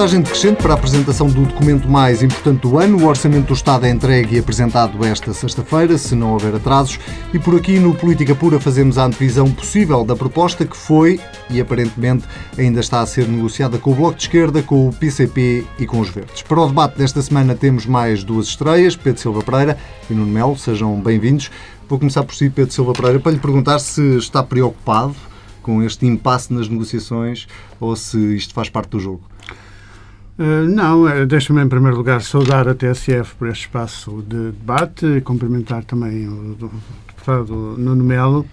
contagem decrescente para a apresentação do documento mais importante do ano. O Orçamento do Estado é entregue e apresentado esta sexta-feira, se não houver atrasos. E por aqui, no Política Pura, fazemos a antevisão possível da proposta que foi e aparentemente ainda está a ser negociada com o Bloco de Esquerda, com o PCP e com os Verdes. Para o debate desta semana temos mais duas estreias, Pedro Silva Pereira e Nuno Melo. Sejam bem-vindos. Vou começar por si, Pedro Silva Pereira, para lhe perguntar se está preocupado com este impasse nas negociações ou se isto faz parte do jogo? Uh, não, eh, deixa-me em primeiro lugar saudar a TSF por este espaço de debate, e cumprimentar também o deputado Nuno Melo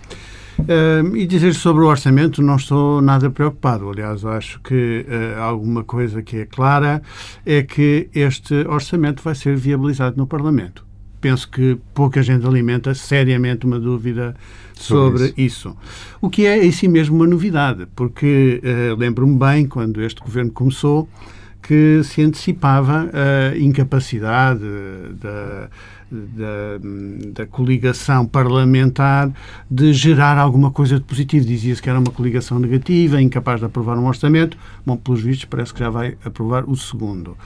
uh, e dizer sobre o orçamento não estou nada preocupado. Aliás, acho que uh, alguma coisa que é clara é que este orçamento vai ser viabilizado no Parlamento. Penso que pouca gente alimenta seriamente uma dúvida sobre, sobre isso. isso. O que é em si mesmo uma novidade, porque lembro-me bem quando este governo começou que se antecipava a incapacidade da, da, da, coligação parlamentar de gerar alguma coisa de positivo. Dizia-se que era uma coligação negativa, incapaz de aprovar um orçamento. Bom, pelos vistos, parece que já vai aprovar o segundo.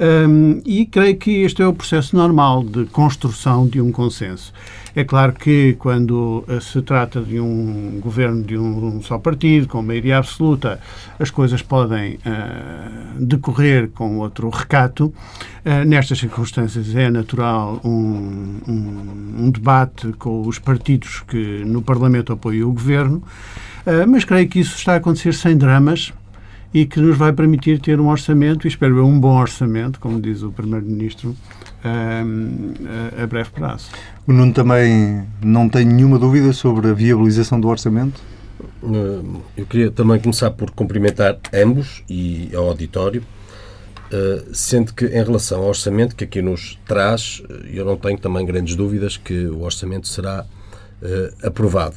Um, e creio que este é o processo normal de construção de um consenso. É claro que quando eh, se trata de um governo de um só partido, com maioria absoluta, as coisas podem uh, decorrer com outro recato. Uh, nestas circunstâncias é natural um, um, um, debate com os partidos que no Parlamento apoiam o governo, uh, mas creio que isso está a acontecer sem dramas e que nos vai permitir ter um orçamento, e espero eu um bom orçamento, como diz o Primeiro-Ministro, a breve prazo. O Nuno também não tem nenhuma dúvida sobre a viabilização do orçamento? Eh, eu queria também começar por cumprimentar ambos e ao auditório, eh, sendo que em relação ao orçamento que aqui nos traz, eh, eu não tenho também grandes dúvidas que o orçamento será aprovado.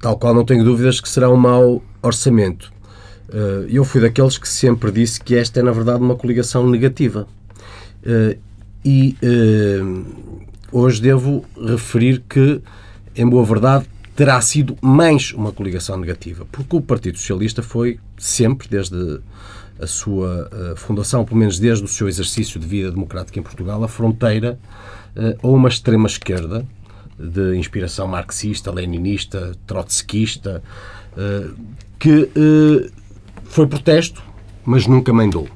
Tal qual não tenho dúvidas que será um mau orçamento. Eu fui daqueles que sempre disse que esta é, na verdade, uma coligação negativa. E hoje devo referir que, em boa verdade, terá sido mais uma coligação negativa, porque o Partido Socialista foi sempre, desde a sua uh, fundação, pelo menos desde o seu exercício de vida democrática em Portugal, a fronteira ou uma extrema-esquerda de inspiração marxista, leninista, trotskista, uh, que foi protesto, mas nunca mandou.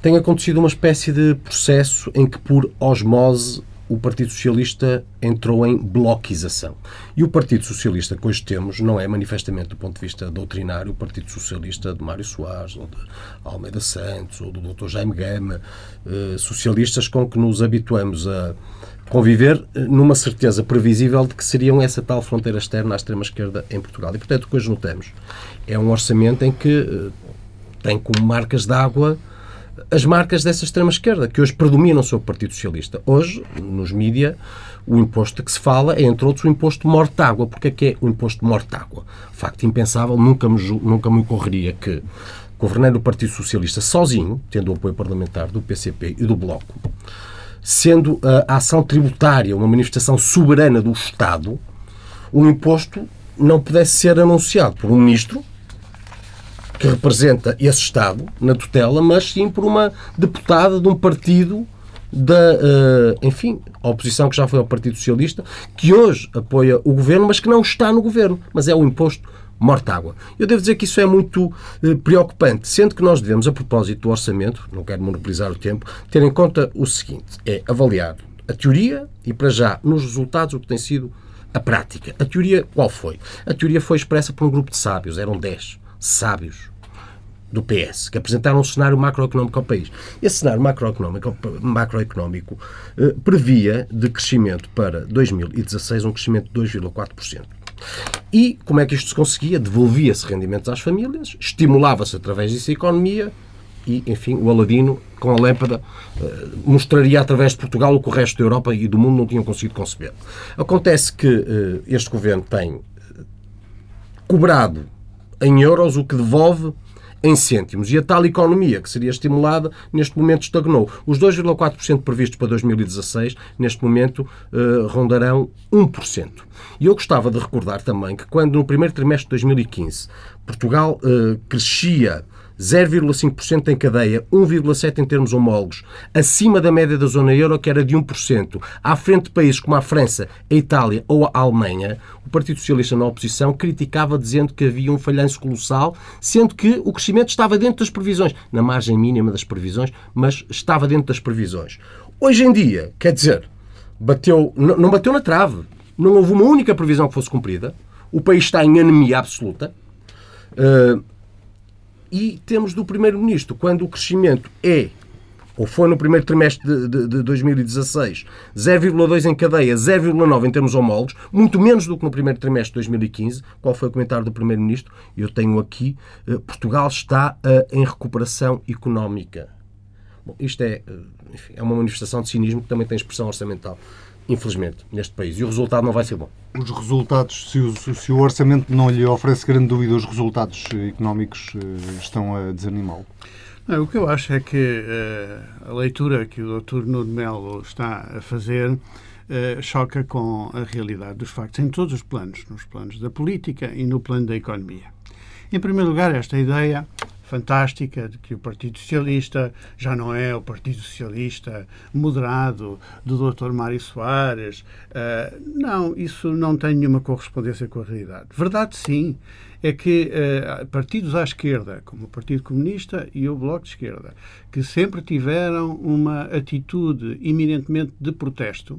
Tem acontecido uma espécie de processo em que, por osmose, o Partido Socialista entrou em bloquização. E o Partido Socialista que hoje temos não é manifestamente, do ponto de vista doutrinário, o Partido Socialista de Mário Soares, ou de Almeida Santos, ou do Dr. Jaime Gama, eh, socialistas com que nos habituamos a conviver eh, numa certeza previsível de que seriam essa tal fronteira externa à extrema-esquerda em Portugal. E, portanto, o que hoje notamos é um orçamento em que eh, tem como marcas d'água as marcas dessa extrema-esquerda, que hoje predominam sobre o Partido Socialista. Hoje, nos mídia, o imposto que se fala é, entre outros, o imposto morte-água. Porque é que é o imposto morte-água? Facto impensável, nunca me, nunca me ocorreria que, governando o Partido Socialista sozinho, tendo o apoio parlamentar do PCP e do Bloco, sendo a ação tributária uma manifestação soberana do Estado, o imposto não pudesse ser anunciado por um ministro que representa esse Estado na tutela, mas sim por uma deputada de um partido da, uh, enfim, oposição que já foi ao Partido Socialista, que hoje apoia o governo, mas que não está no governo, mas é o imposto morta-água. Eu devo dizer que isso é muito uh, preocupante, sendo que nós devemos, a propósito do orçamento, não quero monopolizar o tempo, ter em conta o seguinte: é avaliar a teoria e, para já, nos resultados, o que tem sido a prática. A teoria qual foi? A teoria foi expressa por um grupo de sábios, eram 10 sábios do PS, que apresentaram um cenário macroeconómico ao país. Esse cenário macroeconómico, macroeconómico eh, previa de crescimento para 2016 um crescimento de 2,4%. E como é que isto se conseguia? Devolvia-se rendimentos às famílias, estimulava-se através disso a economia e, enfim, o Aladino, com a lâmpada, eh, mostraria através de Portugal o que o resto da Europa e do mundo não tinham conseguido conceber. Acontece que eh, este governo tem cobrado em euros o que devolve em cêntimos. E a tal economia que seria estimulada, neste momento estagnou. Os 2,4% previstos para 2016, neste momento, eh, rondarão 1%. E eu gostava de recordar também que quando no primeiro trimestre de 2015 Portugal eh, crescia 0,5% em cadeia, 1,7% em termos homólogos, acima da média da zona euro, que era de 1%, à frente de países como a França, a Itália ou a Alemanha, o Partido Socialista na oposição criticava dizendo que havia um falhanço colossal, sendo que o crescimento estava dentro das previsões, na margem mínima das previsões, mas estava dentro das previsões. Hoje em dia, quer dizer, bateu, não bateu na trave, não houve uma única previsão que fosse cumprida, o país está em anemia absoluta. Uh, e temos do Primeiro-Ministro, quando o crescimento é, ou foi no primeiro trimestre de, de, de 2016, 0,2 em cadeia, 0,9 em termos homólogos, muito menos do que no primeiro trimestre de 2015. Qual foi o comentário do Primeiro-Ministro? Eu tenho aqui, uh, Portugal está uh, em recuperação económica. Bom, isto é, enfim, é uma manifestação de cinismo que também tem expressão orçamental infelizmente, neste país. E o resultado não vai ser bom. Os resultados, se o, se o orçamento não lhe oferece grande dúvida, os resultados económicos eh, estão a desanimá-lo? o que eu acho é que uh, a leitura que o Dr. Nuno Melo está a fazer uh, choca com a realidade dos factos em todos os planos, nos planos da política e no plano da economia. Em primeiro lugar, esta ideia fantástica de que o Partido Socialista já não é o Partido Socialista moderado do Dr. Mário Soares. Uh, não, isso não tem nenhuma correspondência com a realidade. Verdade, sim, é que uh, partidos à esquerda, como o Partido Comunista e o Bloco de Esquerda, que sempre tiveram uma atitude eminentemente de protesto,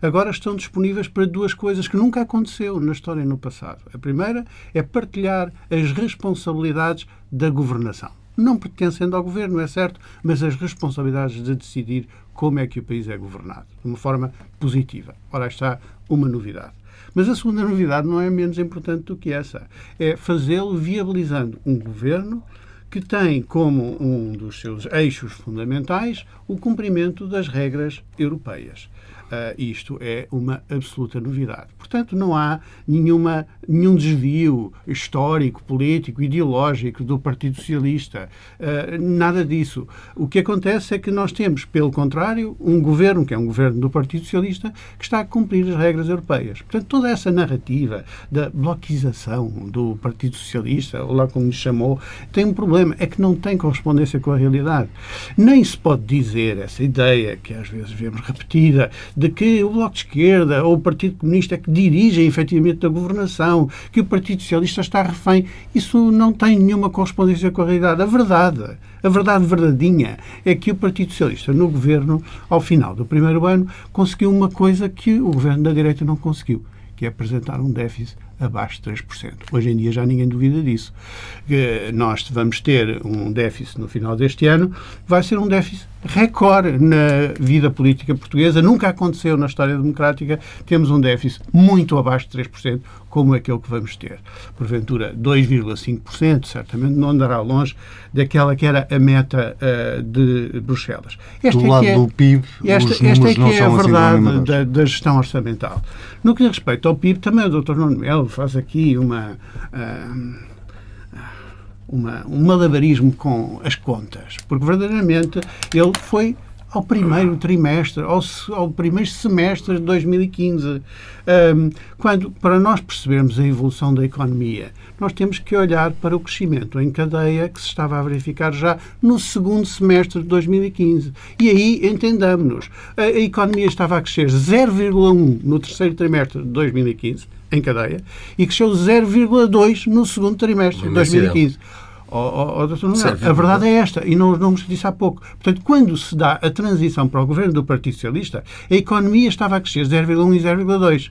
agora estão disponíveis para duas coisas que nunca aconteceu na história no passado. A primeira é partilhar as responsabilidades da governação. Não pertencendo ao governo, é certo, mas as responsabilidades de decidir como é que o país é governado, de uma forma positiva. Ora, está uma novidade. Mas a segunda novidade não é menos importante do que essa. É fazê-lo viabilizando um governo que tem como um dos seus eixos fundamentais o cumprimento das regras europeias. Uh, isto é uma absoluta novidade. Portanto, não há nenhuma, nenhum desvio histórico, político, ideológico do Partido Socialista. Uh, nada disso. O que acontece é que nós temos, pelo contrário, um governo, que é um governo do Partido Socialista, que está a cumprir as regras europeias. Portanto, toda essa narrativa da bloquização do Partido Socialista, ou lá como lhe chamou, tem um problema, é que não tem correspondência com a realidade. Nem se pode dizer essa ideia, que às vezes vemos repetida, de que o Bloco de Esquerda ou o Partido Comunista é que dirigem efetivamente a governação, que o Partido Socialista está refém. Isso não tem nenhuma correspondência com a realidade. A verdade, a verdade verdadeira é que o Partido Socialista no governo, ao final do primeiro ano, conseguiu uma coisa que o governo da direita não conseguiu, que é apresentar um déficit abaixo de 3%. Hoje em dia já ninguém duvida disso. Que nós vamos ter um déficit no final deste ano, vai ser um déficit recorde na vida política portuguesa. Nunca aconteceu na história democrática. Temos um déficit muito abaixo de 3%, como aquele que vamos ter. Porventura, 2,5%, certamente não andará longe daquela que era a meta uh, de Bruxelas. Esta do é lado é, do PIB, esta, os esta é que é a assim verdade assim da, da, gestão orçamental. No que diz respeito ao PIB, também o Dr. Nuno Melo faz aqui uma... Uh, uma, um malabarismo com as contas, porque verdadeiramente ele foi ao primeiro trimestre, ao, ao primeiro semestre de 2015. Um, quando, para nós percebermos a evolução da economia, nós temos que olhar para o crescimento em cadeia que se estava a verificar já no segundo semestre de 2015. E aí entendamos-nos. A, a economia estava a crescer 0,1 no terceiro trimestre de 2015, em cadeia, e cresceu 0,2 no segundo trimestre de 2015. Oh, oh, oh, a verdade é esta, e não os números que disse há pouco. Portanto, quando se dá a transição para o governo do Partido Socialista, a economia estava a crescer 0,1 e 0,2.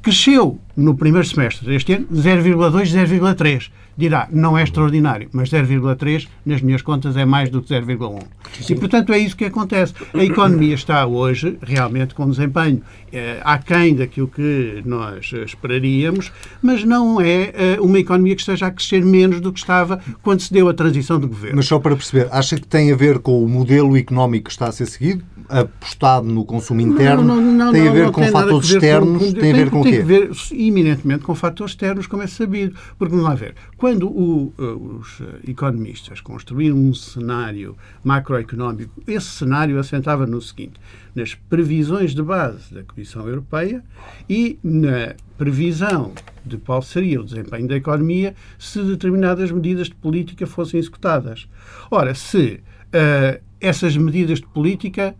Cresceu no primeiro semestre deste ano 0,2, 0,3 dirá, não é extraordinário, mas 0,3 nas minhas contas é mais do que 0,1. E, portanto, é isso que acontece. A economia está hoje realmente com desempenho é, aquém daquilo que nós esperaríamos, mas não é é uma economia que esteja a crescer menos do que estava quando se deu a transição de governo. Mas só para perceber, acha que tem a ver com o modelo económico que está a ser seguido? Apostado no consumo interno? Não, não, não, tem a ver com fatores externos? Com, tem, a ver com o quê? Tem a ver iminentemente com fatores externos, como é sabido. Porque, vamos lá ver, quando o, os economistas construíram um cenário macroeconómico, esse cenário assentava no seguinte: nas previsões de base da Comissão Europeia e na previsão de qual seria o desempenho da economia se determinadas medidas de política fossem executadas. Ora, se uh, essas medidas de política,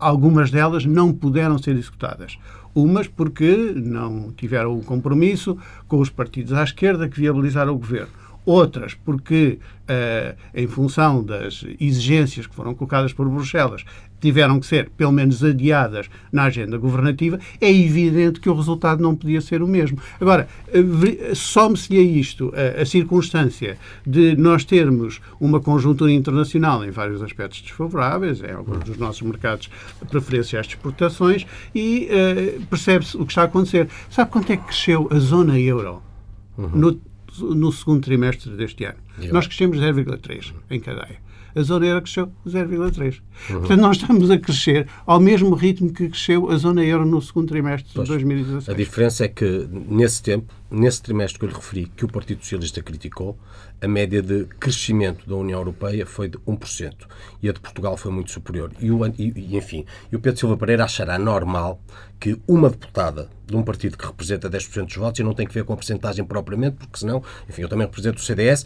algumas delas não puderam ser executadas. Umas porque não tiveram o compromisso com os partidos à esquerda que viabilizaram o governo outras porque, uh, em função das exigências que foram colocadas por Bruxelas, tiveram que ser, pelo menos, adiadas na agenda governativa, é evidente que o resultado não podia ser o mesmo. Agora, eh, some-se a isto a, a, circunstância de nós termos uma conjuntura internacional em vários aspectos desfavoráveis, em alguns dos nossos mercados preferenciais de exportações, e uh, percebe-se o que está a acontecer. Sabe quanto é que cresceu a zona euro? Uhum. No, no segundo trimestre deste ano. Nós crescemos 0,3 em cadeia. A zona euro cresceu 0,3. Uhum. Portanto, nós estamos a crescer ao mesmo ritmo que cresceu a zona euro no segundo trimestre pois, de 2016. A diferença é que, nesse tempo, nesse trimestre que eu lhe referi, que o Partido Socialista criticou, a média de crescimento da União Europeia foi de 1% e a de Portugal foi muito superior. E, o, e, enfim, e o Pedro Silva Pereira achará normal que uma deputada de um partido que representa 10% dos votos, e não tem que ver com a porcentagem propriamente, porque senão, enfim, eu também represento o CDS,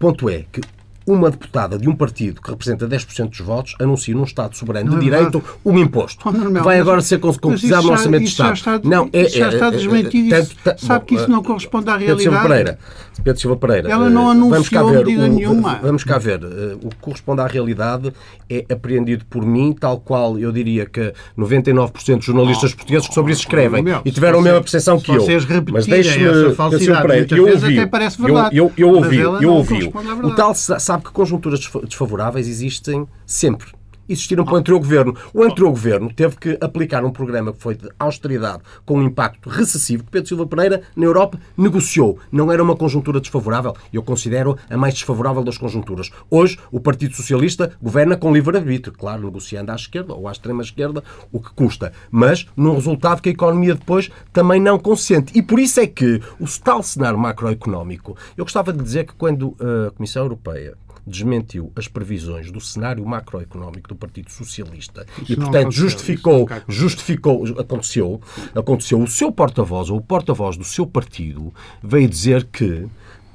ponto é que uma deputada de um partido que representa 10% dos votos anuncia num Estado soberano de é direito um imposto. Oh, Vai agora ser concretizado no Orçamento de Estado. Está, não, é, já está é, é, desmentido. É, sabe que isso não corresponde à realidade. Pedro Silva Pereira, Pedro Silva Pereira ela não anunciou vamos medida o, nenhuma. Vamos cá ver. Eh, o que corresponde à realidade é apreendido por mim, tal qual eu diria que 99% dos jornalistas oh, portugueses que sobre isso escrevem oh, e tiveram a mesma percepção que eu. Mas deixe-me, Pereira, eu ouvi, eu ouvi, eu ouvi. O tal sabe que conjunturas desfavoráveis existem sempre existiram para o anterior governo. O anterior governo teve que aplicar um programa que foi de austeridade com um impacto recessivo que Pedro Silva Pereira, na Europa, negociou. Não era uma conjuntura desfavorável. Eu considero a mais desfavorável das conjunturas. Hoje, o Partido Socialista governa com livre-arbítrio, claro, negociando à esquerda ou à extrema-esquerda, o que custa. Mas num resultado que a economia depois também não consente. E por isso é que o tal cenário macroeconómico, eu gostava de dizer que quando a Comissão Europeia desmentiu as previsões do cenário macroeconómico do Partido Socialista. Isso e, portanto, justificou, justificou, aconteceu, aconteceu, o seu porta-voz ou o porta-voz do seu partido veio dizer que,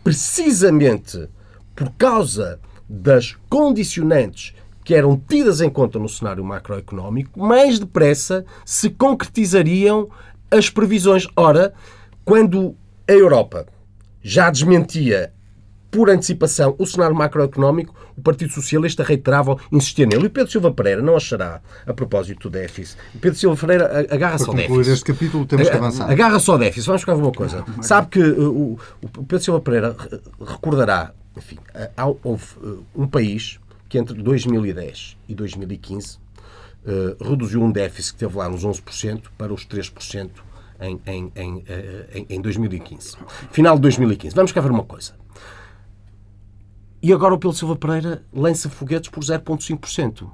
precisamente por causa das condicionantes que eram tidas em conta no cenário macroeconómico, mais depressa se concretizariam as previsões. Ora, quando a Europa já desmentia por antecipação, o cenário macroeconómico, o Partido Socialista reiterava insistir nele. E Pedro Silva Pereira não achará, a propósito do déficit, Pedro Silva Pereira agarra-se ao déficit. este capítulo temos que avançar. Agarra-se ao déficit. Vamos ficar uma coisa. Sabe que uh, o, o Pedro Silva Pereira recordará, enfim, houve uh, um país que entre 2010 e 2015 uh, reduziu um déficit que teve lá nos 11% para os 3% em, em, em, em, em 2015. Final de 2015. Vamos cá ver uma coisa. E agora o Pedro Silva Pereira lança foguetes por 0,5%.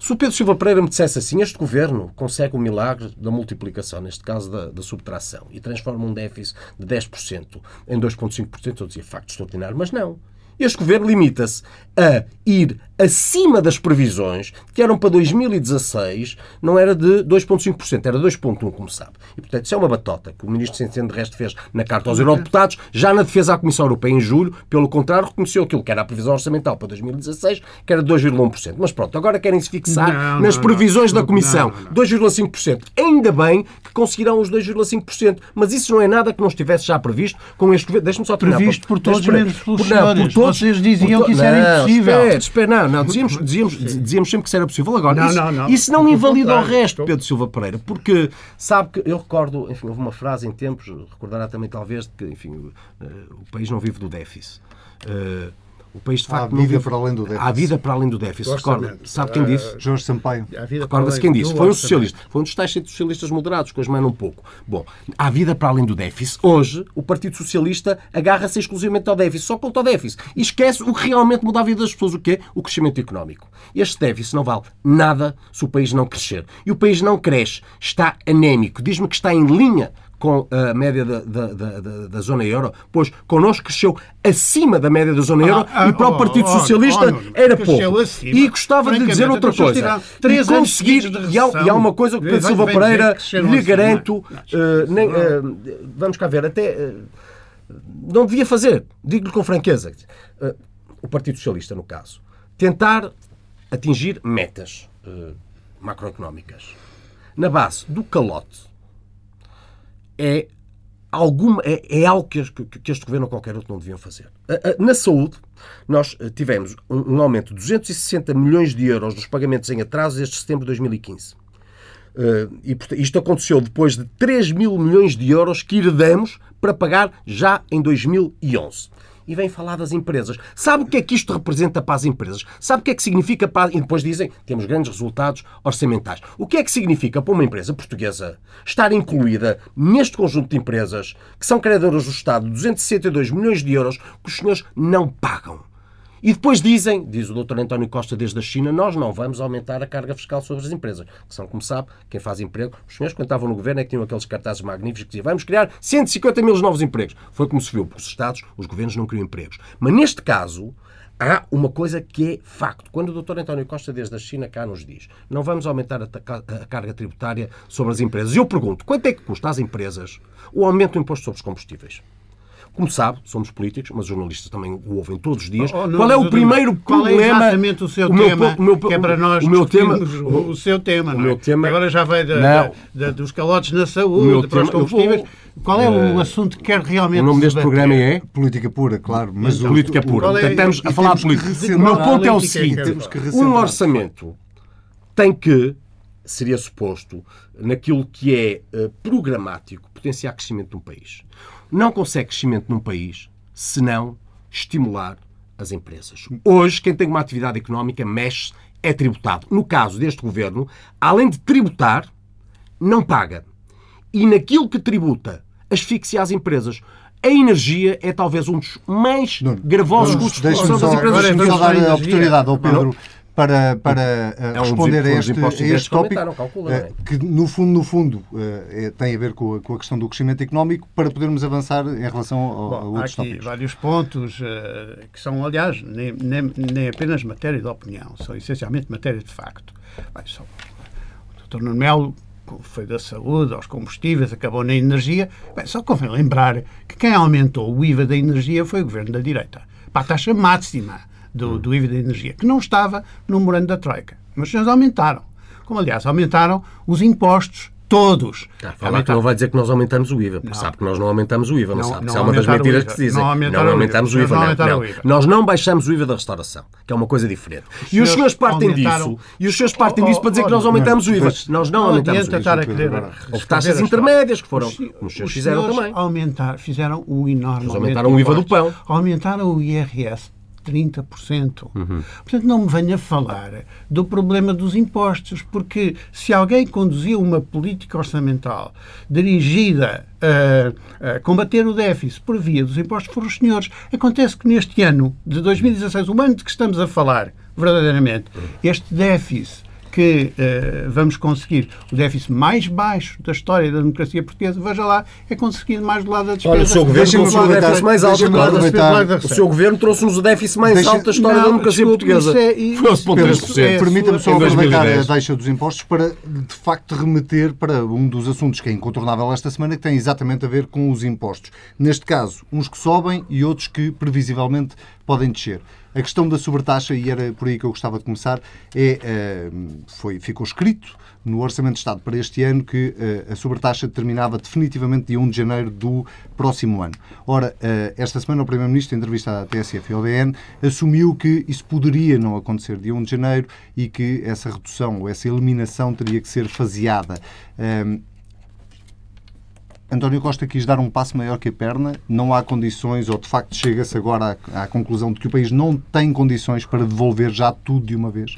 Se o Pedro Silva Pereira me dissesse assim, este governo consegue o milagre da multiplicação, neste caso da, da subtração, e transforma um déficit de 10% em 2,5%, eu dizia facto extraordinário, mas não. Este governo limita-se a ir acima das previsões, que eram para 2016, não era de 2,5%, era 2,1%, como sabe. E, portanto, isso é uma batota que o ministro Centeno, de resto, fez na carta aos eurodeputados, já na defesa à Comissão Europeia em julho, pelo contrário, reconheceu aquilo que era a previsão orçamental para 2016, que era 2,1%. Mas pronto, agora querem se fixar não, nas não, previsões não, da Comissão, 2,5%. Ainda bem que conseguirão os 2,5%, mas isso não é nada que não estivesse já previsto com este governo. Deixa-me só terminar. Previsto por todos menos pelos senhores. Por todos, Vocês diziam que isso era impossível. Espera, espera, não, não, dizíamos, dizíamos, dizíamos sempre que isso era possível. Agora, não, isso, não, não. isso não invalida o resto, Pedro Silva Pereira, porque sabe que eu recordo, enfim, houve uma frase em tempos, recordará também talvez, que enfim, o, uh, o país não vive do déficit. Uh, O país, de Há facto, vida não vive... para além do déficit. Há vida para além do déficit. Recorda, sabe quem disse? Jorge Sampaio. Recorda-se quem disse? Foi um socialista. Foi um dos tais socialistas moderados, que hoje um pouco. Bom, há vida para além do déficit. Hoje, o Partido Socialista agarra-se exclusivamente ao déficit, só conta ao déficit. E esquece o que realmente muda a vida das pessoas. O quê? O crescimento económico. Este déficit não vale nada se o país não crescer. E o país não cresce. Está anémico. Diz-me que está em linha com a média da, da, da, da, zona euro, pois connosco cresceu acima da média da zona euro Ah, ah, e para o oh, Partido oh, Socialista oh, era pouco. acima. E gostava de Francamente, dizer outra então, coisa. E conseguir, e há, e há uma coisa que Pedro Silva Pereira lhe acima. garanto, Não, eh, nem, eh, vamos cá ver, até eh, não devia fazer, digo-lhe com franqueza, o Partido Socialista, no caso, tentar atingir metas macroeconómicas na base do calote é, alguma, é, é algo que, que- este governo ou qualquer outro não deviam fazer. Na saúde, nós eh, tivemos um, um aumento de 260 milhões de euros dos pagamentos em atraso desde setembro de 2015. Eh, e porta- isto aconteceu depois de 3 mil milhões de euros que herdamos para pagar já em 2011. E vem falar das empresas. Sabe o que é que isto representa para as empresas? Sabe o que é que significa para. E depois dizem temos grandes resultados orçamentais. O que é que significa para uma empresa portuguesa estar incluída neste conjunto de empresas que são crededoras do Estado de 262 milhões de euros que os senhores não pagam? E depois dizem, diz o Dr. António Costa desde a China, nós não vamos aumentar a carga fiscal sobre as empresas. Que são, como sabe, quem faz emprego. Os senhores, quando estavam no governo, é que tinham aqueles cartazes magníficos que diziam vamos criar 150 mil novos empregos. Foi como se viu, porque os Estados, os governos não criam empregos. Mas neste caso, há uma coisa que é facto. Quando o Dr. António Costa, desde a China, cá nos diz não vamos aumentar a, a carga tributária sobre as empresas. Eu pergunto, quanto é que custa às empresas o aumento do imposto sobre os combustíveis? Como sabe, somos políticos, mas os jornalistas também o ouvem todos os dias. Oh, não, qual é o primeiro qual é problema? exatamente o seu meu tema? o meu- que é para nós o meu tema, o, o seu tema, o não é? meu tema- Agora já vai da- da- da- dos calotes na O saúde, meu para os eu vou- combustíveis. Qual é o Eh, assunto que quer realmente O nome deste programa é Política pura, claro. Mas o- Política o- Pura. qual é- estamos a falar de política. O meu ponto é o seguinte: um orçamento tem que, seria suposto, naquilo que é eh, programático, potenciar crescimento num país. Não consegue crescimento num país se não estimular as empresas. Hoje, quem tem uma atividade económica mexe, é tributado. No caso deste governo, além de tributar, não paga. E naquilo que tributa, asfixia as empresas. A energia é talvez um dos mais gravosos custos de produção das empresas. deixa-me só dar a oportunidade ao Pedro Não. Para, para eh, É um responder a este, a este tópico, calcula, eh, é? que no fundo, no fundo, eh, é- tem a ver com a, com a questão do crescimento económico, para podermos avançar em relação ao- a Bom, há outros aqui tópicos. vários pontos que são, aliás, nem, nem, nem apenas matéria de opinião, são essencialmente matéria de facto. Bem, só, o Dr. Nuno Melo foi da saúde, aos combustíveis, acabou na energia. Bem, só convém lembrar que quem aumentou o IVA da energia foi o governo da direita, para a taxa máxima do, do IVA da energia, que não estava no memorando da Troika. Mas os senhores aumentaram. Como, aliás, aumentaram os impostos todos. Está a falar que não vai dizer que nós aumentamos o IVA, porque sabe que nós não aumentamos o IVA, não, Não- sabe? não Isso é uma das o mentiras que se dizem. Não aumentaram o aumentamos o IVA. Não não, não. o IVA. Nós não baixamos o IVA da restauração, que é uma coisa diferente. e os senhores partem aumentaram- disso, e os senhores partem Oh, disso para dizer oh, que nós oh, aumentamos o IVA. Nós não Não aumentamos o IVA. Houve taxas intermédias que foram, Os- os senhores os fizeram também. Aumentar, fizeram um enorme Eles aumentaram o IVA do pão. Aumentaram o IRS 30%. Uhum. Portanto, não me venha falar do problema dos impostos, porque se alguém conduzia uma política orçamental dirigida a, a combater o déficit por via dos impostos foram os senhores. Acontece que neste ano de 2016, o ano de que estamos a falar, verdadeiramente, este déficit que eh, vamos conseguir o déficit mais baixo da história da democracia portuguesa, veja lá, é conseguido mais do lado da despesa. Olha, o seu governo trouxe o déficit mais alto. recorda-se? aproveitar- O seu governo trouxe-nos o déficit mais alto da história da democracia portuguesa. isso é- isso- Foi 11,3%. isso é- Permita-me só aproveitar 2010. a deixa dos impostos para, de facto, remeter para um dos assuntos que é incontornável esta semana, que tem exatamente a ver com os impostos. Neste caso, uns que sobem e outros que, previsivelmente, podem descer. A questão da sobretaxa, e era por aí que eu gostava de começar, é, eh, foi, ficou escrito no Orçamento de Estado para este ano que eh, a sobretaxa terminava definitivamente dia 1 de janeiro do próximo ano. Ora, eh, esta semana o Primeiro-Ministro, em entrevista à TSF e ao DN, assumiu que isso poderia não acontecer dia 1 de janeiro e que essa redução ou essa eliminação teria que ser faseada. António Costa quis dar um passo maior que a perna, não há condições, ou de facto chega-se agora à, à, conclusão de que o país não tem condições para devolver já tudo de uma vez?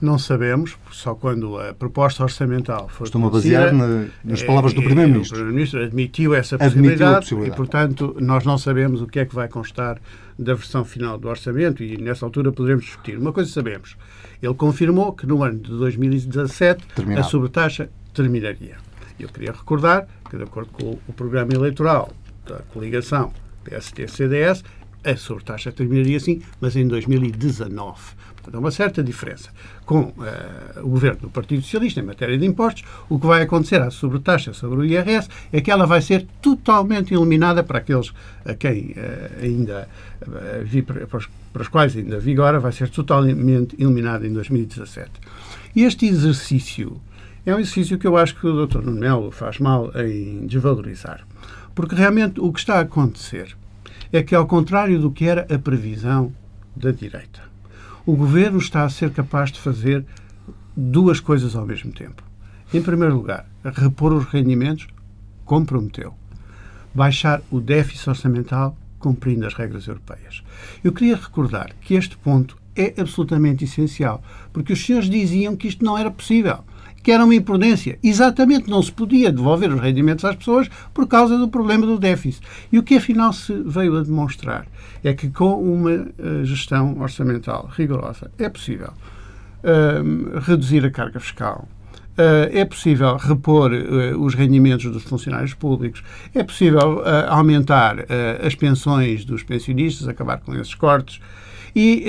Não sabemos, só quando a proposta orçamental for Estou-me a basear na, nas palavras do Primeiro-Ministro. O Primeiro-Ministro admitiu essa possibilidade, admitiu possibilidade, e, portanto, nós não sabemos o que é que vai constar da versão final do orçamento e, nessa altura, poderemos discutir. Uma coisa sabemos, ele confirmou que no ano de 2017 Terminado. a sobretaxa terminaria. Eu queria recordar que, de acordo com o programa eleitoral da coligação PST-CDS, a sobretaxa terminaria sim, mas em 2019. Portanto, há uma certa diferença. Com uh, o governo do Partido Socialista em matéria de impostos, o que vai acontecer à sobretaxa sobre o IRS é que ela vai ser totalmente eliminada para aqueles a quem uh, ainda, uh, para, os, para os quais ainda vigora, vai ser totalmente eliminada em 2017. E este exercício é um exercício que eu acho que o Dr. Nuno Melo faz mal em desvalorizar. Porque realmente o que está a acontecer é que, ao contrário do que era a previsão da direita, o governo está a ser capaz de fazer duas coisas ao mesmo tempo. Em primeiro lugar, repor os rendimentos, comprometeu. Baixar o déficit orçamental, cumprindo as regras europeias. Eu queria recordar que este ponto é absolutamente essencial, porque os senhores diziam que isto não era possível que era uma imprudência. Exatamente, não se podia devolver os rendimentos às pessoas por causa do problema do déficit. E o que afinal se veio a demonstrar é que com uma uh, gestão orçamental rigorosa é possível uh, reduzir a carga fiscal, Uh, é possível repor uh, os rendimentos dos funcionários públicos, é possível uh, aumentar as pensões dos pensionistas, acabar com esses cortes e,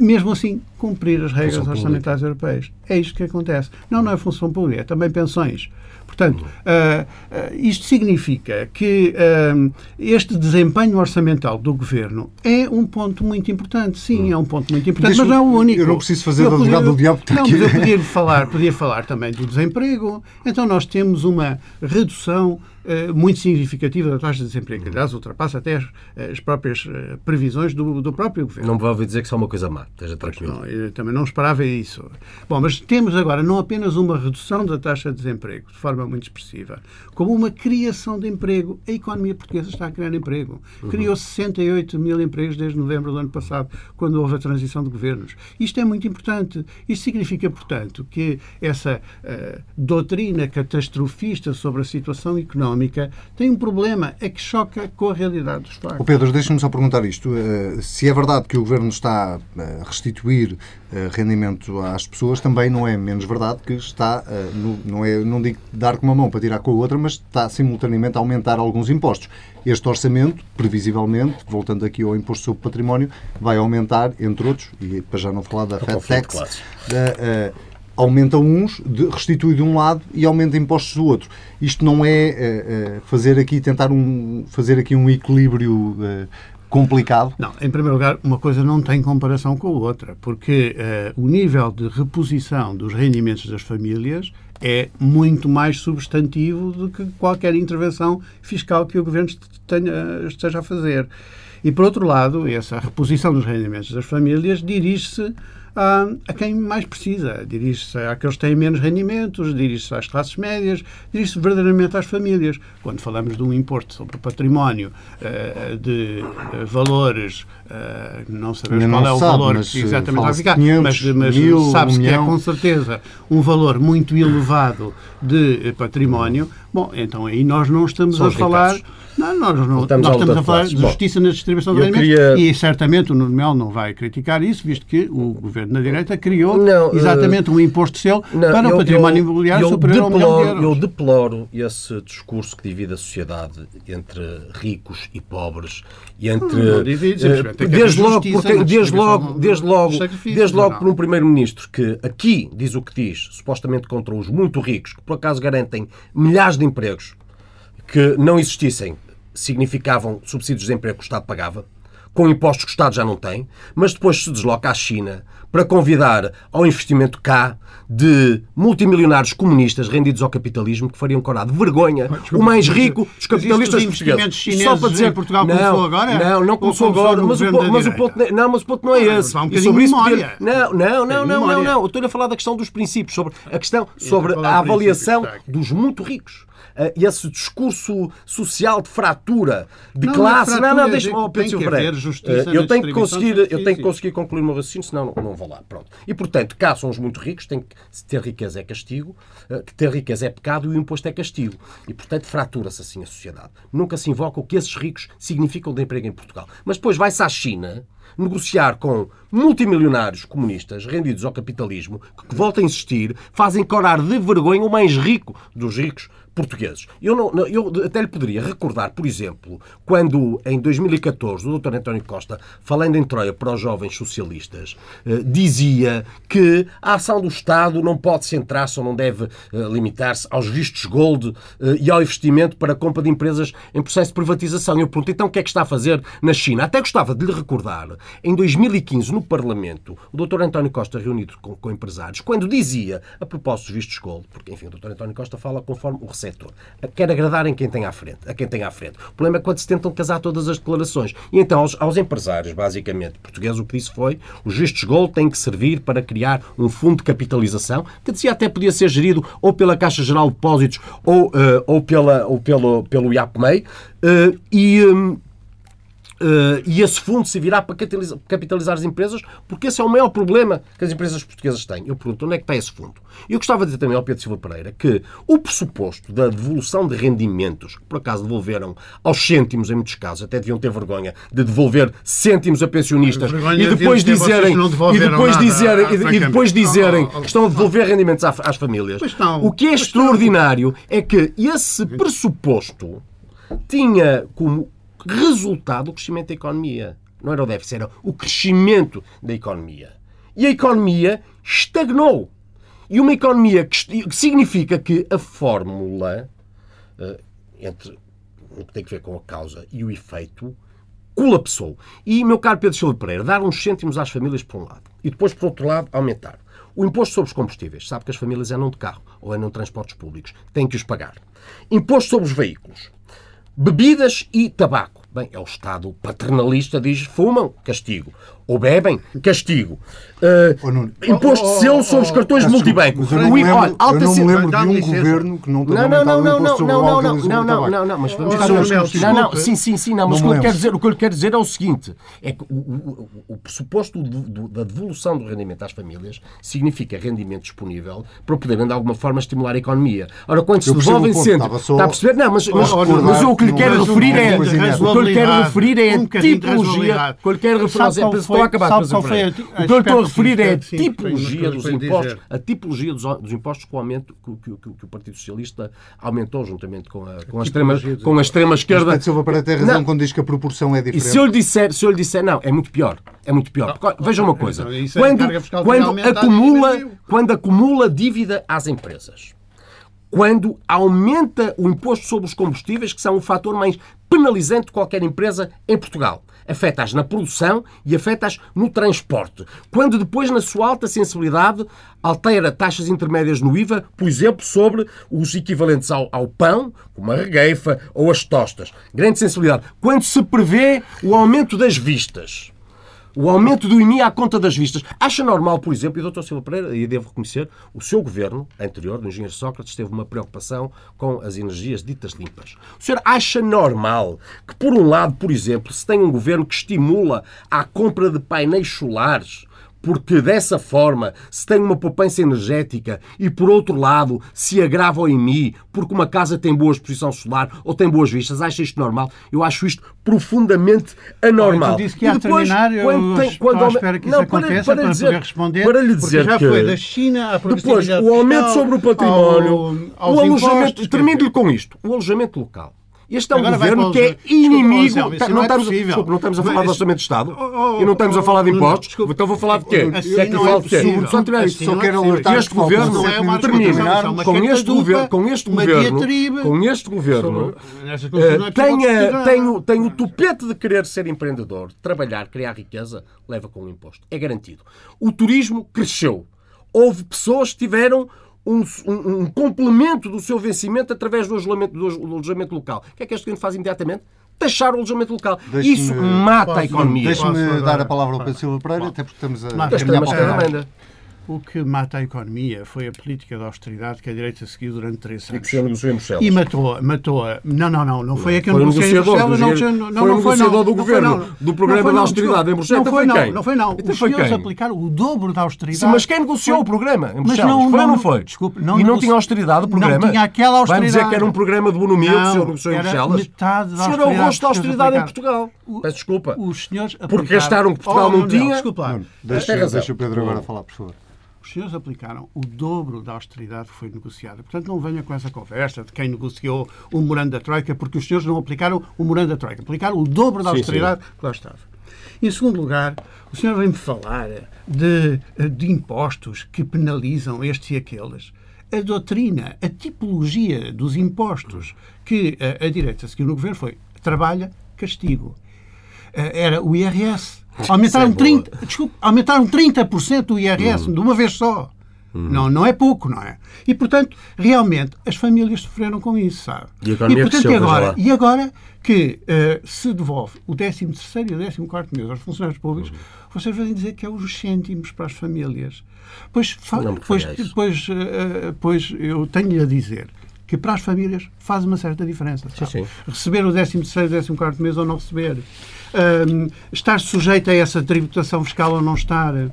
mesmo assim, cumprir as regras orçamentais europeias. É isto que acontece. Não, não é função pública, é também pensões. Portanto, uh, uh, isto significa que uh, este desempenho orçamental do governo é um ponto muito importante. Sim, é um ponto muito importante, mas não é o único. Eu não preciso fazer eu advogado do diabo. Não, aqui. mas eu podia falar, podia falar também do desemprego. Então, nós temos uma redução muito significativa da taxa de desemprego, aliás ultrapassa até as, as próprias uh, previsões do, do, próprio governo. Não me ouvir dizer que é uma coisa má, esteja tranquilo. Não, também não esperava isso. Bom, mas temos agora não apenas uma redução da taxa de desemprego, de forma muito expressiva, como uma criação de emprego. A economia portuguesa está a criar emprego. Uhum. Criou 68 mil empregos desde novembro do ano passado, quando houve a transição de governos. Isto é muito importante. Isto significa, portanto, que essa uh, doutrina catastrofista sobre a situação económica económica tem um problema, é que choca com a realidade dos factos. O Pedro, deixe-me só perguntar isto. Eh, se é verdade que o Governo está a restituir eh, rendimento às pessoas, também não é menos verdade que está, eh, não, é, não digo dar com uma mão para tirar com a outra, mas está simultaneamente a aumentar alguns impostos. Este orçamento, previsivelmente, voltando aqui ao imposto sobre património, vai aumentar, entre outros, e para já não falar da Fed Tax, da, aumenta uns, restitui de um lado e aumenta impostos do outro. Isto não é, é fazer aqui, tentar um, fazer aqui um equilíbrio é, complicado? Não, em primeiro lugar, uma coisa não tem comparação com a outra, porque o nível de reposição dos rendimentos das famílias é muito mais substantivo do que qualquer intervenção fiscal que o Governo tenha, esteja a fazer. E, por outro lado, essa reposição dos rendimentos das famílias dirige-se a, a quem mais precisa. Dirige-se àqueles que têm menos rendimentos, dirige-se às classes médias, dirige-se verdadeiramente às famílias. Quando falamos de um imposto sobre o património uh, de uh, valores, uh, não sabemos não qual é o sabe, valor mas, que exatamente vai ficar, 500, mas, mas sabe-se um que é com certeza um valor muito elevado de património. Bom, então aí nós não estamos São a falar. Não, nós, não, nós estamos a falar de justiça na distribuição de alimentos queria... e certamente o Nuno Melo não vai criticar isso, visto que o governo da direita criou não, exatamente uh... um imposto seu não, para o património imobiliário eu superior deploro, ao milhão de euros. Eu deploro esse discurso que divide a sociedade entre ricos e pobres e entre não, divide, uh, desde logo porque, desde logo desde logo desde logo por um primeiro-ministro que aqui diz o que diz supostamente contra os muito ricos que por acaso garantem milhares de empregos que não existissem significavam subsídios de emprego que o Estado pagava, com impostos que o Estado já não tem, mas depois se desloca à China para convidar ao investimento cá de multimilionários comunistas rendidos ao capitalismo que fariam corar de vergonha Desculpa, o mais rico dos capitalistas os investimentos portugueses. chineses em Portugal não, começou agora? Não, não Ou começou começou agora, mas o, ponto, mas o ponto não, mas o ponto não é Ah, esse. há um E bocadinho sobre isso memória. Não, não, não, não, não, não. Eu estou a falar da questão dos princípios, sobre a questão sobre a avaliação dos muito ricos. Uh, esse discurso social de fratura, de Não, classe. não é Não, não, fratura, deixa-me, Pedro Silva eu tenho que conseguir, eu tenho que conseguir concluir o meu raciocínio, senão não, não vou lá. Pronto. E, portanto, cá são os muito ricos, tem que se ter riqueza é castigo, uh, que ter riqueza é pecado e o imposto é castigo. E, portanto, fratura-se assim a sociedade. Nunca se invoca o que esses ricos significam de emprego em Portugal. Mas depois vai-se à China negociar com multimilionários comunistas rendidos ao capitalismo, que, que volta a insistir, fazem corar de vergonha o mais rico dos ricos portugueses. Eu, não, eu até lhe poderia recordar, por exemplo, quando em 2014 o Dr. António Costa, falando em Troia para os jovens socialistas, eh, dizia que a ação do Estado não pode centrar-se ou não deve eh, limitar-se aos vistos gold eh, e ao investimento para a compra de empresas em processo de privatização. Eu pergunto, então o que é que está a fazer na China? Até gostava de lhe recordar, em 2015, no Parlamento, o Dr. António Costa reunido com, com empresários, quando dizia, a propósito dos vistos gold, porque enfim, o Dr. António Costa fala conforme o receptor, quer agradar em quem tem à frente, a quem tem à frente. O problema é quando se tentam casar todas as declarações. E então, aos, aos empresários, basicamente, portugueses, o que disse foi os vistos gold têm que servir para criar um fundo de capitalização, que dizia até podia ser gerido ou pela Caixa Geral de Depósitos ou, eh, ou, pela, ou pelo, pelo IAPMEI. eh, e... hum, Uh, e esse fundo servirá para capitalizar, as empresas, porque esse é o maior problema que as empresas portuguesas têm. Eu pergunto, onde é que está esse fundo? E eu gostava de dizer também ao Pedro Silva Pereira que o pressuposto da devolução de rendimentos, que por acaso devolveram aos cêntimos, em muitos casos, até deviam ter vergonha de devolver cêntimos a pensionistas Vergonha e depois dizerem, e depois dizerem, e- e depois dizerem que estão a devolver rendimentos às famílias. O que é extraordinário é que esse pressuposto tinha como resultado o crescimento da economia. Não era o déficit, era o crescimento da economia. E a economia estagnou. E uma economia que significa que a fórmula eh, entre o que tem a ver com a causa e o efeito colapsou. E, meu caro Pedro Silva Pereira, dar uns cêntimos às famílias por um lado e depois, por outro lado, aumentar. O imposto sobre os combustíveis. Sabe que as famílias andam de carro ou andam de transportes públicos. Têm que os pagar. Imposto sobre os veículos. Bebidas e tabaco. Bem, é o Estado paternalista, diz fumam, castigo. Ou bebem, castigo. Uh, Oh, Nuno. imposto de selo sobre os cartões desculpa, multibanco. Mas eu não O lembro, alta eu não me lembro de um licença. governo que não tenha não, não, não, não, não, não, não, não, não, não, não, mas vamos Oh. Manuel, Não, não, desculpe. sim, sim, sim, não, mas Não o que, eu quero dizer, o que eu lhe quero dizer é o seguinte: é que o, o- o- pressuposto do- do- da devolução do rendimento às famílias significa rendimento disponível para poderem de alguma forma estimular a economia. Ora, quando se devolvem o ponto, sempre. estava só Está a perceber? Não, mas, mas, mas recordar eu o que lhe que quero não- referir é. de O que eu lhe quero referir é a de tipologia. O que eu lhe quero referir Sabe qual estou a acabar, qual foi a- a O que eu lhe estou a referir é a tipologia dos coisa para impostos, a tipologia dos, dos impostos com o aumento que, que- que- que o Partido Socialista aumentou juntamente com a, com a, extrema, com a extrema esquerda. Pedro Silva Pereira tem razão Não. quando diz que a proporção é E diferente. se eu lhe disser, se eu lhe disser não, é muito pior. É muito pior. Veja uma coisa. Então, isso é Quando, que quando, e acumula, quando acumula dívida às empresas, quando aumenta o imposto sobre os combustíveis, que são o fator mais penalizante de qualquer empresa em Portugal. Afeta-as na produção e afeta-as no transporte. Quando depois, na sua alta sensibilidade, altera taxas intermédias no IVA, por exemplo, sobre os equivalentes ao, ao pão, como a regueifa ou as tostas. Grande sensibilidade. Quando se prevê o aumento das vistas. O aumento do IMI à conta das vistas. Acha normal, por exemplo, e o Dr. Silva Pereira, e devo reconhecer, o seu governo anterior, do engenheiro Sócrates, teve uma preocupação com as energias ditas limpas. O senhor acha normal que, por um lado, por exemplo, se tem um governo que estimula a compra de painéis solares porque dessa forma se tem uma poupança energética e, por outro lado, se agrava o IMI porque uma casa tem boa exposição solar ou tem boas vistas. Acha isto normal? Eu acho isto profundamente anormal. Então disse que ia E depois, terminar, eu quando tem- à quando- espera que isso Não, para- aconteça para, dizer- poder responder. Para lhe dizer já que... foi da China à Depois, o aumento fiscal, sobre o património, ao- o alojamento, termino-lhe com isto, o alojamento local. Este é um governo que é inimigo. não, estamos, desculpa, não estamos a falar de orçamento de Estado e não estamos a falar de impostos. Então vou falar de quê? Assim é que falo de quê? Só tiver isso. Só quero alertar este governo termina com este governo, com este governo, com este governo, tem o tupete de querer ser empreendedor, trabalhar, criar riqueza, leva com o imposto. É garantido. O turismo cresceu. Houve pessoas que tiveram um, um, um, complemento do seu vencimento através do alojamento, do alojamento local. O que é que este governo faz imediatamente? Taxar o alojamento local. Isso mata a economia. Deixe-me dar a palavra ao Pedro Silva Pereira, até porque estamos a, a caminhar para o o que mata a economia foi a política de austeridade que a direita seguiu durante três anos. E que se negociou em Bruxelas. E matou, matou a... Não, não, não. Não foi a que eu negociei em Bruxelas. Não, não, não, foi o negociador do governo, do programa de austeridade em Bruxelas. Não foi, não. Não foi, não. Os senhores aplicaram o dobro da austeridade. Sim, mas quem negociou o programa em Bruxelas? Foi ou não foi? Desculpe, não, e não tinha austeridade o programa? Não tinha aquela austeridade. Vai dizer que era um programa de bonomia que o senhor negociou em Bruxelas? metade da austeridade. O senhor é o rosto da austeridade em Portugal. Peço desculpa. Os senhores Porque gastaram que Portugal não tinha. Desculpa. Deixa o Pedro agora falar, por favor os senhores aplicaram o dobro da austeridade que foi negociada. Portanto, não venha com essa conversa de quem negociou o morando da Troika, porque os senhores não aplicaram o morando da Troika. Aplicaram o dobro da austeridade sim, sim. que lá estava. Em segundo lugar, o senhor vem-me falar de, de impostos que penalizam estes e aqueles. A doutrina, a tipologia dos impostos que a, a direita seguiu no governo foi trabalha, castigo. Eh, era o IRS Aumentaram, 30, é desculpe, aumentaram 30% o IRS uhum. de uma vez só. Uhum. Não, não é pouco, não é? E, portanto, realmente, as famílias sofreram com isso, sabe? E, e portanto, e agora, e agora que uh, se devolve o 13 e o 14 mês aos funcionários públicos, uhum. vocês vêm dizer que é os cêntimos para as famílias. Pois, pois, pois, uh, pois eu tenho-lhe a dizer que para as famílias faz uma certa diferença. Sim, sim. Receber o 13 e 14 mês ou não receber estar sujeito a essa tributação fiscal ou não estar. Uh,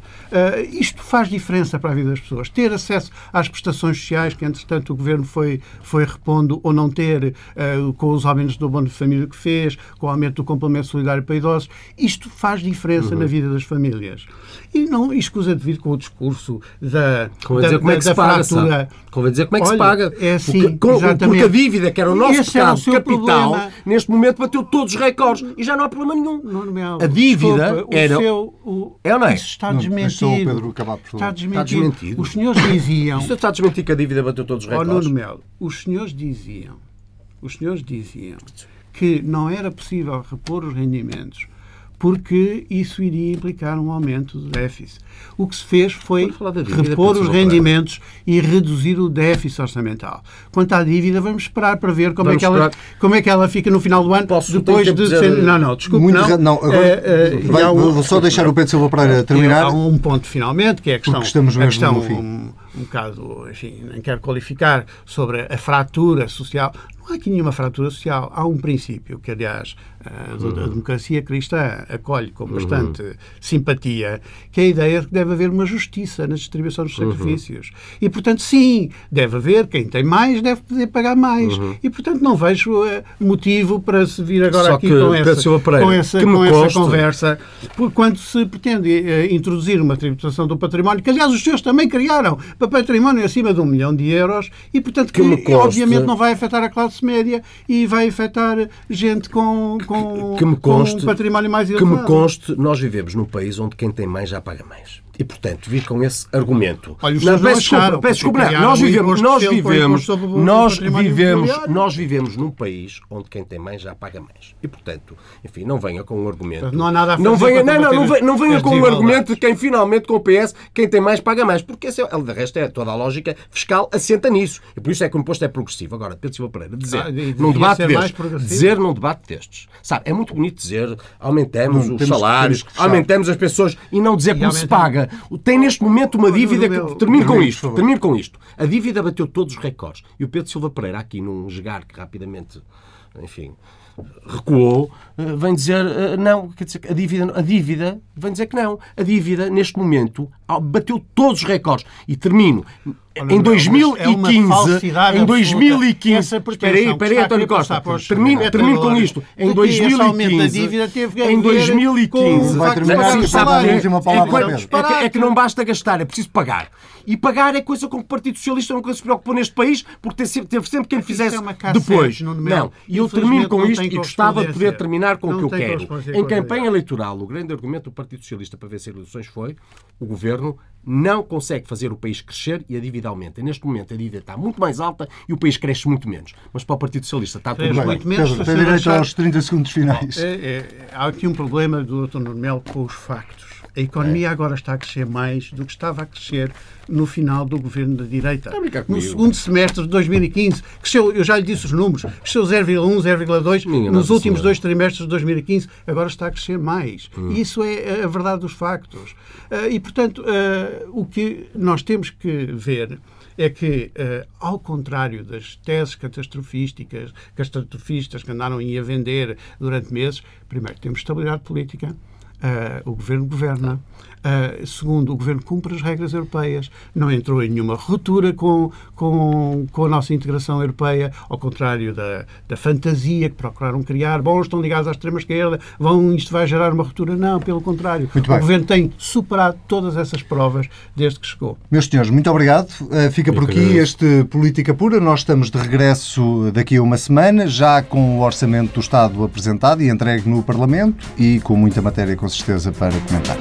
isto faz diferença para a vida das pessoas. Ter acesso às prestações sociais, que entretanto o Governo foi, foi repondo, ou não ter, uh, com os aumentos do abono de família que fez, com o aumento do complemento solidário para idosos, isto faz diferença uhum. na vida das famílias. E não escusa devido com o discurso da, Convém da, dizer como é que se paga, fratura. Convém dizer como é que Olha, se paga. É assim, porque, porque a dívida, que era o nosso pecado capital, problema. neste momento bateu todos os recordes e já não há problema nenhum nenhum. a dívida Desculpa, era. O seu, o... É ou não é? Isso está desmentido. Não, Pedro acabar, por está, desmentido. está desmentido. Os senhores diziam. Isso está desmentido que a dívida bateu todos os recordes. Oh, Nuno Melo, os senhores diziam. Os senhores diziam que não era possível repor os rendimentos porque isso iria implicar um aumento do déficit. O que se fez foi repor os rendimentos e reduzir o déficit orçamental. Quanto à dívida, vamos esperar para ver como, é que, ela, como é que ela fica no final do ano, Posso depois de... Ser... Não, não, desculpe, Muito não. não agora, é, vai, um, vou só deixar o Pedro Silva para terminar. Há um ponto, finalmente, que é a questão... estamos mesmo a questão, no fim. Um, um bocado, enfim, nem quero qualificar, sobre a fratura social. Não há aqui nenhuma fratura social. Há um princípio que, aliás, a, uhum. democracia cristã acolhe com bastante uhum. simpatia, que é a ideia de que deve haver uma justiça na distribuição dos uhum. sacrifícios. Uhum. E, portanto, sim, deve haver, quem tem mais deve poder pagar mais. Uhum. E, portanto, não vejo uh, motivo para se vir agora Só aqui com essa, com essa, com essa conversa, por quando se pretende uh, introduzir uma tributação do património, que, aliás, os senhores também criaram, para património acima de um milhão de euros, e, portanto, que, que obviamente não vai afetar a classe classe média e vai afetar gente com, com, que me conste, com um património mais elevado. Que me conste, nós vivemos num país onde quem tem mais já paga mais. E, portanto, vir com esse argumento. Olha, não, peço desculpa, peço desculpa não, nós vivemos, nós vivemos, nós vivemos, nós vivemos num país onde quem tem mais já paga mais. E, portanto, enfim, não venha com um argumento. Não há nada a fazer não venha, não, não, não não venha com um argumento de quem finalmente com o PS, quem tem mais paga mais. Porque esse é, de resto, é toda a lógica fiscal assenta nisso. E por isso é que o imposto é progressivo. Agora, Pedro Silva Pereira, dizer ah, num debate destes, dizer num debate destes, sabe, é muito bonito dizer aumentemos os salários, aumentemos as pessoas e não dizer como se paga. Tem neste momento uma dívida. Que... Termino com isto. Termino com isto. A dívida bateu todos os recordes. E o Pedro Silva Pereira, aqui num jogar que rapidamente, enfim, recuou, eh, vem dizer eh, não, quer dizer, a dívida, a dívida, vem dizer que não. A dívida, neste momento, bateu todos os recordes. E termino. Olha, em 2015, é em 2015, espera aí, espera aí, António Costa, termino, termino com isto. Em 2015, em 2015, vai terminar é, sabe, última palavra, é, é, que não basta gastar, é preciso pagar. E pagar é coisa com que o Partido Socialista nunca se preocupou neste país, porque teve sempre, teve sempre quem fizesse depois. Não, e eu termino com isto e gostava de poder terminar com o que eu quero. Em campanha eleitoral, o grande argumento do Partido Socialista para vencer eleições foi o governo não consegue fazer o país crescer e a dívida aumenta. E neste momento a dívida está muito mais alta e o país cresce muito menos. Mas para o Partido Socialista está tudo bem. Muito menos, Tem direito aos 30 segundos finais. É, é, há aqui um problema do Dr. Normel com os factos. A economia é. agora está a crescer mais do que estava a crescer no final do governo da direita. No segundo semestre de 2015, cresceu, eu já lhe disse os números, cresceu 0,1, 0,2 nos últimos dois trimestres de 2015, agora está a crescer mais. Hum. Isso é a verdade dos factos. Uh, e, portanto, uh, o que nós temos que ver é que, uh, ao contrário das teses catastrofísticas, catastrofistas que andaram a vender durante meses, primeiro temos estabilidade política, Uh, o governo governa. Uh, segundo, o governo cumpre as regras europeias, não entrou em nenhuma ruptura com, com, com a nossa integração europeia, ao contrário da, da fantasia que procuraram criar. Bom, estão ligados à extrema-esquerda, vão, isto vai gerar uma ruptura. Não, pelo contrário. o governo tem superado todas essas provas desde que chegou. Meus senhores, muito obrigado. Uh, fica por aqui este Política Pura. Nós estamos de regresso daqui a uma semana, já com o Orçamento do Estado apresentado e entregue no Parlamento e com muita matéria, com certeza, para comentar.